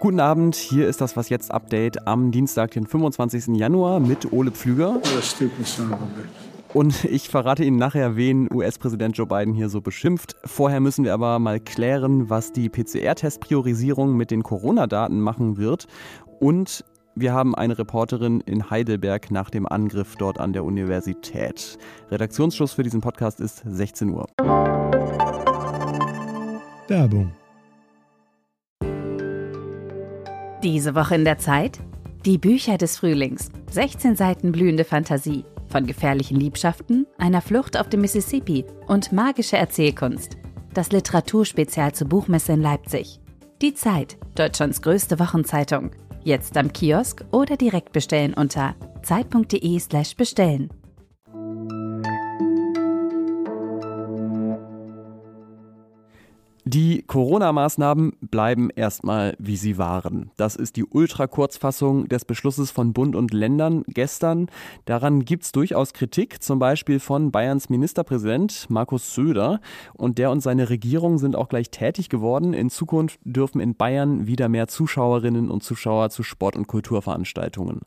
Guten Abend, hier ist das Was jetzt Update am Dienstag, den 25. Januar mit Ole Pflüger. Und ich verrate Ihnen nachher, wen US-Präsident Joe Biden hier so beschimpft. Vorher müssen wir aber mal klären, was die PCR-Test-Priorisierung mit den Corona-Daten machen wird. Und wir haben eine Reporterin in Heidelberg nach dem Angriff dort an der Universität. Redaktionsschluss für diesen Podcast ist 16 Uhr. Werbung. Diese Woche in der Zeit? Die Bücher des Frühlings. 16 Seiten blühende Fantasie. Von gefährlichen Liebschaften, einer Flucht auf dem Mississippi und magische Erzählkunst. Das Literaturspezial zur Buchmesse in Leipzig. Die Zeit, Deutschlands größte Wochenzeitung. Jetzt am Kiosk oder direkt bestellen unter zeit.de/slash Die Corona-Maßnahmen bleiben erstmal wie sie waren. Das ist die Ultrakurzfassung des Beschlusses von Bund und Ländern gestern. Daran gibt es durchaus Kritik, zum Beispiel von Bayerns Ministerpräsident Markus Söder. Und der und seine Regierung sind auch gleich tätig geworden. In Zukunft dürfen in Bayern wieder mehr Zuschauerinnen und Zuschauer zu Sport- und Kulturveranstaltungen.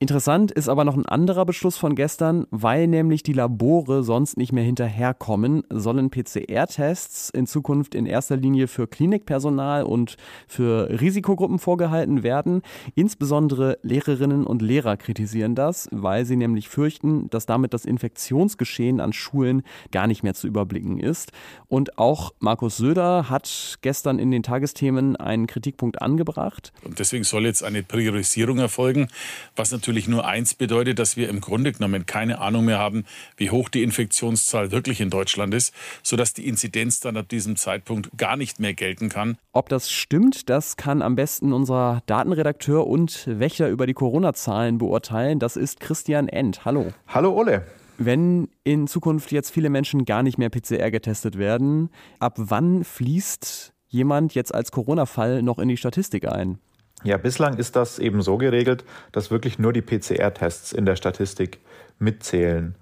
Interessant ist aber noch ein anderer Beschluss von gestern, weil nämlich die Labore sonst nicht mehr hinterherkommen, sollen PCR-Tests in Zukunft in erster Linie für Klinikpersonal und für Risikogruppen vorgehalten werden. Insbesondere Lehrerinnen und Lehrer kritisieren das, weil sie nämlich fürchten, dass damit das Infektionsgeschehen an Schulen gar nicht mehr zu überblicken ist. Und auch Markus Söder hat gestern in den Tagesthemen einen Kritikpunkt angebracht. Und deswegen soll jetzt eine Priorisierung erfolgen, was natürlich natürlich nur eins bedeutet, dass wir im Grunde genommen keine Ahnung mehr haben, wie hoch die Infektionszahl wirklich in Deutschland ist, sodass die Inzidenz dann ab diesem Zeitpunkt gar nicht mehr gelten kann. Ob das stimmt, das kann am besten unser Datenredakteur und Wächter über die Corona-Zahlen beurteilen. Das ist Christian End. Hallo. Hallo Ole. Wenn in Zukunft jetzt viele Menschen gar nicht mehr PCR getestet werden, ab wann fließt jemand jetzt als Corona-Fall noch in die Statistik ein? Ja, bislang ist das eben so geregelt, dass wirklich nur die PCR-Tests in der Statistik mitzählen.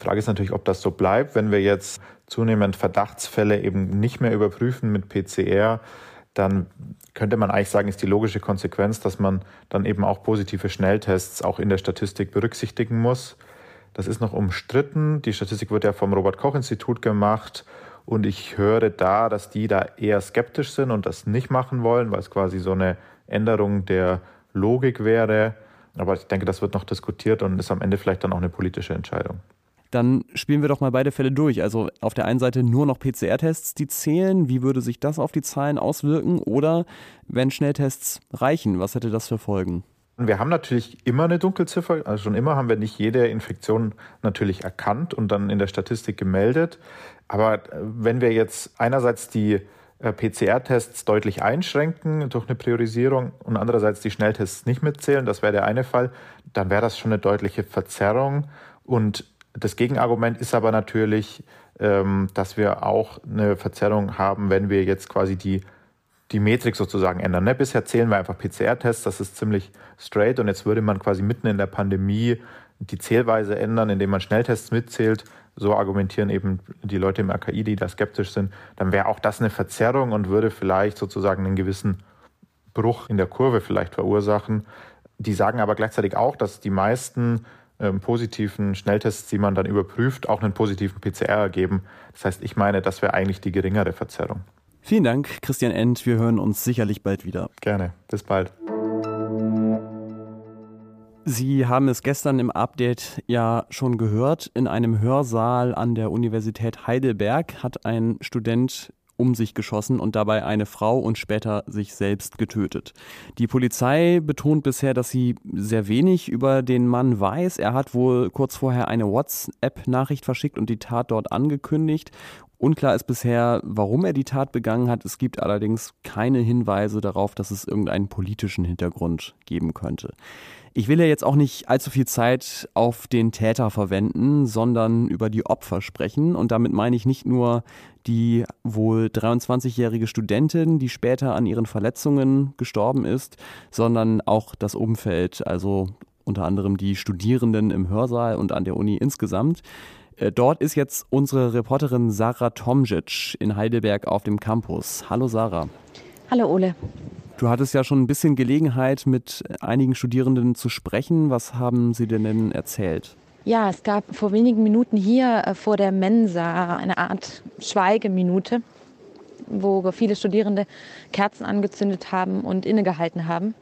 Die Frage ist natürlich, ob das so bleibt. Wenn wir jetzt zunehmend Verdachtsfälle eben nicht mehr überprüfen mit PCR, dann könnte man eigentlich sagen, ist die logische Konsequenz, dass man dann eben auch positive Schnelltests auch in der Statistik berücksichtigen muss. Das ist noch umstritten. Die Statistik wird ja vom Robert Koch Institut gemacht und ich höre da, dass die da eher skeptisch sind und das nicht machen wollen, weil es quasi so eine Änderung der Logik wäre. Aber ich denke, das wird noch diskutiert und ist am Ende vielleicht dann auch eine politische Entscheidung. Dann spielen wir doch mal beide Fälle durch. Also auf der einen Seite nur noch PCR-Tests, die zählen. Wie würde sich das auf die Zahlen auswirken? Oder wenn Schnelltests reichen, was hätte das für Folgen? Wir haben natürlich immer eine Dunkelziffer. Also schon immer haben wir nicht jede Infektion natürlich erkannt und dann in der Statistik gemeldet. Aber wenn wir jetzt einerseits die PCR-Tests deutlich einschränken durch eine Priorisierung und andererseits die Schnelltests nicht mitzählen, das wäre der eine Fall, dann wäre das schon eine deutliche Verzerrung. Und das Gegenargument ist aber natürlich, ähm, dass wir auch eine Verzerrung haben, wenn wir jetzt quasi die, die Metrik sozusagen ändern. Ne? Bisher zählen wir einfach PCR-Tests, das ist ziemlich straight und jetzt würde man quasi mitten in der Pandemie die Zählweise ändern, indem man Schnelltests mitzählt so argumentieren eben die Leute im RKI, die da skeptisch sind, dann wäre auch das eine Verzerrung und würde vielleicht sozusagen einen gewissen Bruch in der Kurve vielleicht verursachen. Die sagen aber gleichzeitig auch, dass die meisten ähm, positiven Schnelltests, die man dann überprüft, auch einen positiven PCR ergeben. Das heißt, ich meine, das wäre eigentlich die geringere Verzerrung. Vielen Dank, Christian End. Wir hören uns sicherlich bald wieder. Gerne. Bis bald. Sie haben es gestern im Update ja schon gehört. In einem Hörsaal an der Universität Heidelberg hat ein Student um sich geschossen und dabei eine Frau und später sich selbst getötet. Die Polizei betont bisher, dass sie sehr wenig über den Mann weiß. Er hat wohl kurz vorher eine WhatsApp-Nachricht verschickt und die Tat dort angekündigt. Unklar ist bisher, warum er die Tat begangen hat. Es gibt allerdings keine Hinweise darauf, dass es irgendeinen politischen Hintergrund geben könnte. Ich will ja jetzt auch nicht allzu viel Zeit auf den Täter verwenden, sondern über die Opfer sprechen. Und damit meine ich nicht nur die wohl 23-jährige Studentin, die später an ihren Verletzungen gestorben ist, sondern auch das Umfeld, also unter anderem die Studierenden im Hörsaal und an der Uni insgesamt. Äh, dort ist jetzt unsere Reporterin Sarah Tomjic in Heidelberg auf dem Campus. Hallo Sarah. Hallo Ole. Du hattest ja schon ein bisschen Gelegenheit, mit einigen Studierenden zu sprechen. Was haben sie denn erzählt? Ja, es gab vor wenigen Minuten hier äh, vor der Mensa eine Art Schweigeminute, wo viele Studierende Kerzen angezündet haben und innegehalten haben.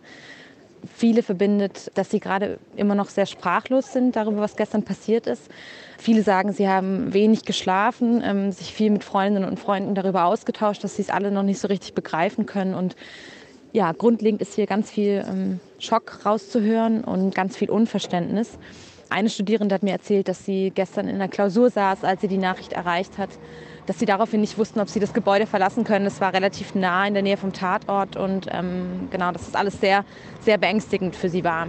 Viele verbindet, dass sie gerade immer noch sehr sprachlos sind darüber, was gestern passiert ist. Viele sagen, sie haben wenig geschlafen, ähm, sich viel mit Freundinnen und Freunden darüber ausgetauscht, dass sie es alle noch nicht so richtig begreifen können. Und ja, grundlegend ist hier ganz viel ähm, Schock rauszuhören und ganz viel Unverständnis. Eine Studierende hat mir erzählt, dass sie gestern in der Klausur saß, als sie die Nachricht erreicht hat, dass sie daraufhin nicht wussten, ob sie das Gebäude verlassen können. Es war relativ nah in der Nähe vom Tatort und ähm, genau, dass das alles sehr, sehr beängstigend für sie war.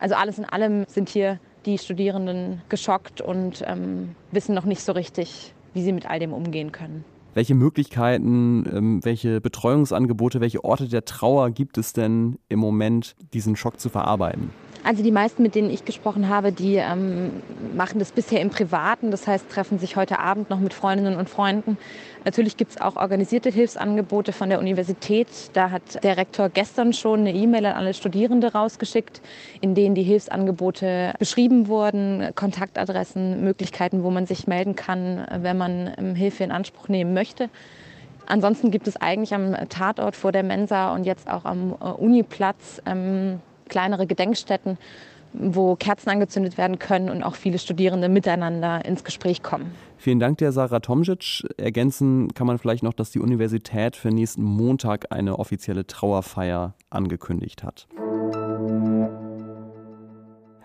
Also alles in allem sind hier die Studierenden geschockt und ähm, wissen noch nicht so richtig, wie sie mit all dem umgehen können. Welche Möglichkeiten, ähm, welche Betreuungsangebote, welche Orte der Trauer gibt es denn im Moment, diesen Schock zu verarbeiten? Also die meisten, mit denen ich gesprochen habe, die ähm, machen das bisher im Privaten, das heißt treffen sich heute Abend noch mit Freundinnen und Freunden. Natürlich gibt es auch organisierte Hilfsangebote von der Universität. Da hat der Rektor gestern schon eine E-Mail an alle Studierende rausgeschickt, in denen die Hilfsangebote beschrieben wurden, Kontaktadressen, Möglichkeiten, wo man sich melden kann, wenn man ähm, Hilfe in Anspruch nehmen möchte. Ansonsten gibt es eigentlich am Tatort vor der Mensa und jetzt auch am äh, Uniplatz ähm, kleinere Gedenkstätten, wo Kerzen angezündet werden können und auch viele Studierende miteinander ins Gespräch kommen. Vielen Dank dir, Sarah Tomjic. Ergänzen kann man vielleicht noch, dass die Universität für nächsten Montag eine offizielle Trauerfeier angekündigt hat.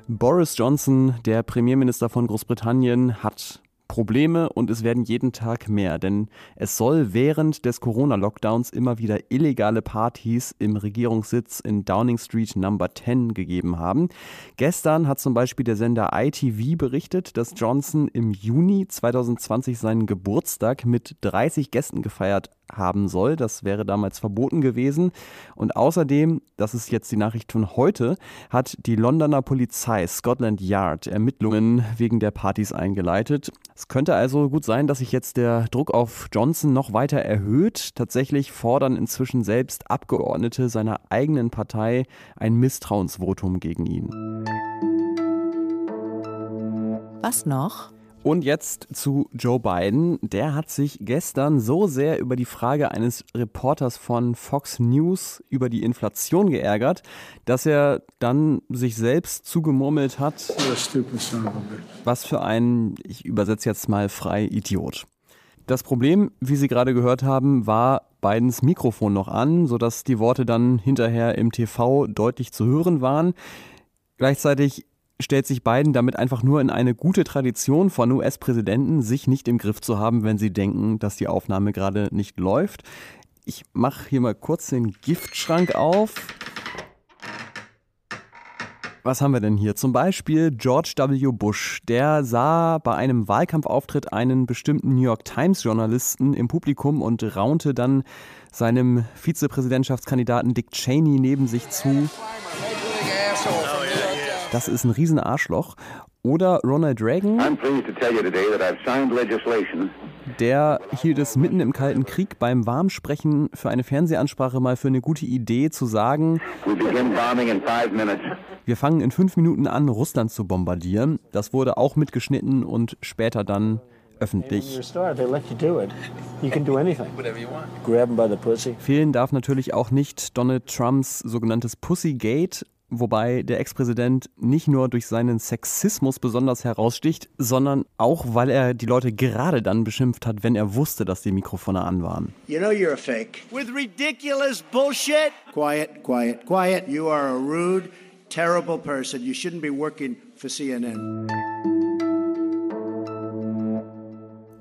Boris Johnson, der Premierminister von Großbritannien, hat Probleme und es werden jeden Tag mehr, denn es soll während des Corona-Lockdowns immer wieder illegale Partys im Regierungssitz in Downing Street Number 10 gegeben haben. Gestern hat zum Beispiel der Sender ITV berichtet, dass Johnson im Juni 2020 seinen Geburtstag mit 30 Gästen gefeiert haben soll. Das wäre damals verboten gewesen. Und außerdem, das ist jetzt die Nachricht von heute, hat die Londoner Polizei Scotland Yard Ermittlungen wegen der Partys eingeleitet. Es könnte also gut sein, dass sich jetzt der Druck auf Johnson noch weiter erhöht. Tatsächlich fordern inzwischen selbst Abgeordnete seiner eigenen Partei ein Misstrauensvotum gegen ihn. Was noch? Und jetzt zu Joe Biden. Der hat sich gestern so sehr über die Frage eines Reporters von Fox News über die Inflation geärgert, dass er dann sich selbst zugemurmelt hat. Was für ein, ich übersetze jetzt mal frei, Idiot. Das Problem, wie Sie gerade gehört haben, war Bidens Mikrofon noch an, sodass die Worte dann hinterher im TV deutlich zu hören waren. Gleichzeitig stellt sich Biden damit einfach nur in eine gute Tradition von US-Präsidenten, sich nicht im Griff zu haben, wenn sie denken, dass die Aufnahme gerade nicht läuft. Ich mache hier mal kurz den Giftschrank auf. Was haben wir denn hier? Zum Beispiel George W. Bush. Der sah bei einem Wahlkampfauftritt einen bestimmten New York Times-Journalisten im Publikum und raunte dann seinem Vizepräsidentschaftskandidaten Dick Cheney neben sich zu das ist ein Riesenarschloch. Oder Ronald Reagan, der hielt es mitten im Kalten Krieg beim Warmsprechen für eine Fernsehansprache mal für eine gute Idee zu sagen, wir fangen in fünf Minuten an, Russland zu bombardieren. Das wurde auch mitgeschnitten und später dann öffentlich. Fehlen darf natürlich auch nicht Donald Trumps sogenanntes Pussygate, wobei der Ex-Präsident nicht nur durch seinen Sexismus besonders heraussticht, sondern auch, weil er die Leute gerade dann beschimpft hat, wenn er wusste, dass die Mikrofone an waren. You know you're a fake. With ridiculous bullshit. Quiet, quiet, quiet. You are a rude, terrible person. You shouldn't be working for CNN.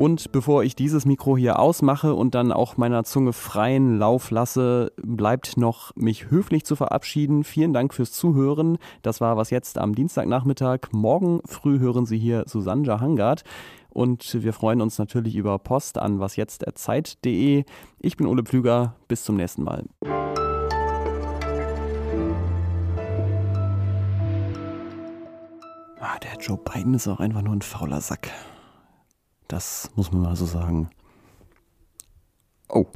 Und bevor ich dieses Mikro hier ausmache und dann auch meiner Zunge freien Lauf lasse, bleibt noch mich höflich zu verabschieden. Vielen Dank fürs Zuhören. Das war was jetzt am Dienstagnachmittag. Morgen früh hören Sie hier Susanne Jahangard. Und wir freuen uns natürlich über Post an wasjetzt.zeit.de. Ich bin Ole Pflüger. Bis zum nächsten Mal. Ah, der Joe Biden ist auch einfach nur ein fauler Sack. Das muss man mal so sagen. Oh,